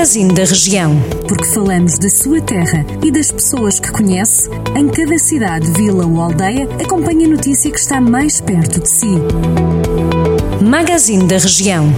Magazine da Região. Porque falamos da sua terra e das pessoas que conhece, em cada cidade, vila ou aldeia, acompanhe a notícia que está mais perto de si. Magazine da Região.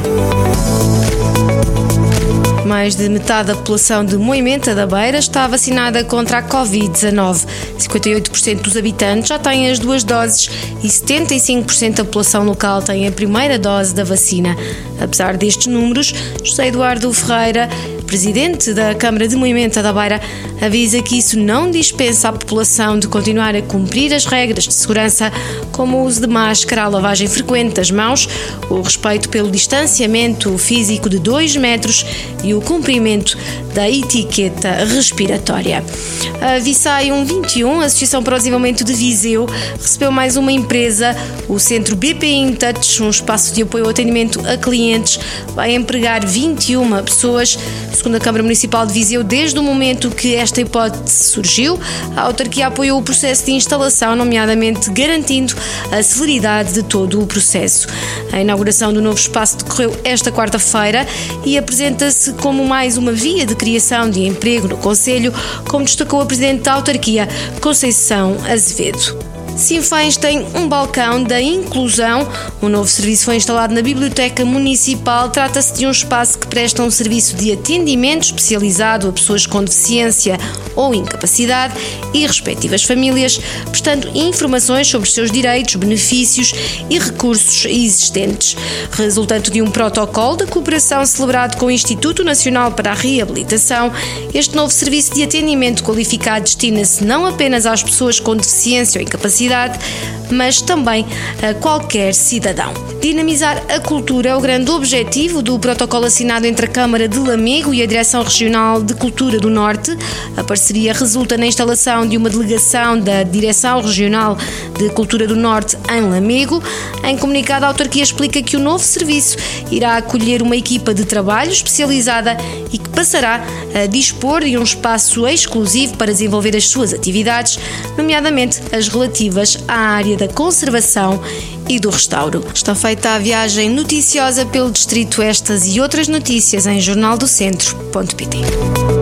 Mais de metade da população de Moimenta da Beira está vacinada contra a Covid-19. 58% dos habitantes já têm as duas doses e 75% da população local tem a primeira dose da vacina. Apesar destes números, José Eduardo Ferreira presidente da Câmara de Moimenta da Beira, avisa que isso não dispensa a população de continuar a cumprir as regras de segurança, como o uso de máscara, a lavagem frequente das mãos, o respeito pelo distanciamento físico de 2 metros e o cumprimento da etiqueta respiratória. A Visai 121, Associação para o Desenvolvimento de Viseu, recebeu mais uma empresa, o Centro BPI Touch, um espaço de apoio ao atendimento a clientes, vai empregar 21 pessoas Segundo a Câmara Municipal de Viseu, desde o momento que esta hipótese surgiu, a autarquia apoiou o processo de instalação, nomeadamente garantindo a celeridade de todo o processo. A inauguração do novo espaço decorreu esta quarta-feira e apresenta-se como mais uma via de criação de emprego no Conselho, como destacou a Presidente da autarquia, Conceição Azevedo. Sinfães tem um balcão da inclusão. O novo serviço foi instalado na Biblioteca Municipal. Trata-se de um espaço que presta um serviço de atendimento especializado a pessoas com deficiência ou incapacidade e respectivas famílias, prestando informações sobre os seus direitos, benefícios e recursos existentes. Resultante de um protocolo de cooperação celebrado com o Instituto Nacional para a Reabilitação, este novo serviço de atendimento qualificado destina-se não apenas às pessoas com deficiência ou incapacidade, cidade, mas também a qualquer cidadão. Dinamizar a cultura é o grande objetivo do protocolo assinado entre a Câmara de Lamego e a Direção Regional de Cultura do Norte. A parceria resulta na instalação de uma delegação da Direção Regional de Cultura do Norte em Lamego. Em comunicado, a autarquia explica que o novo serviço irá acolher uma equipa de trabalho especializada e que passará a dispor de um espaço exclusivo para desenvolver as suas atividades, nomeadamente as relativas à área da conservação e do restauro. Está feita a viagem noticiosa pelo Distrito Estas e outras notícias em jornaldocentro.pt.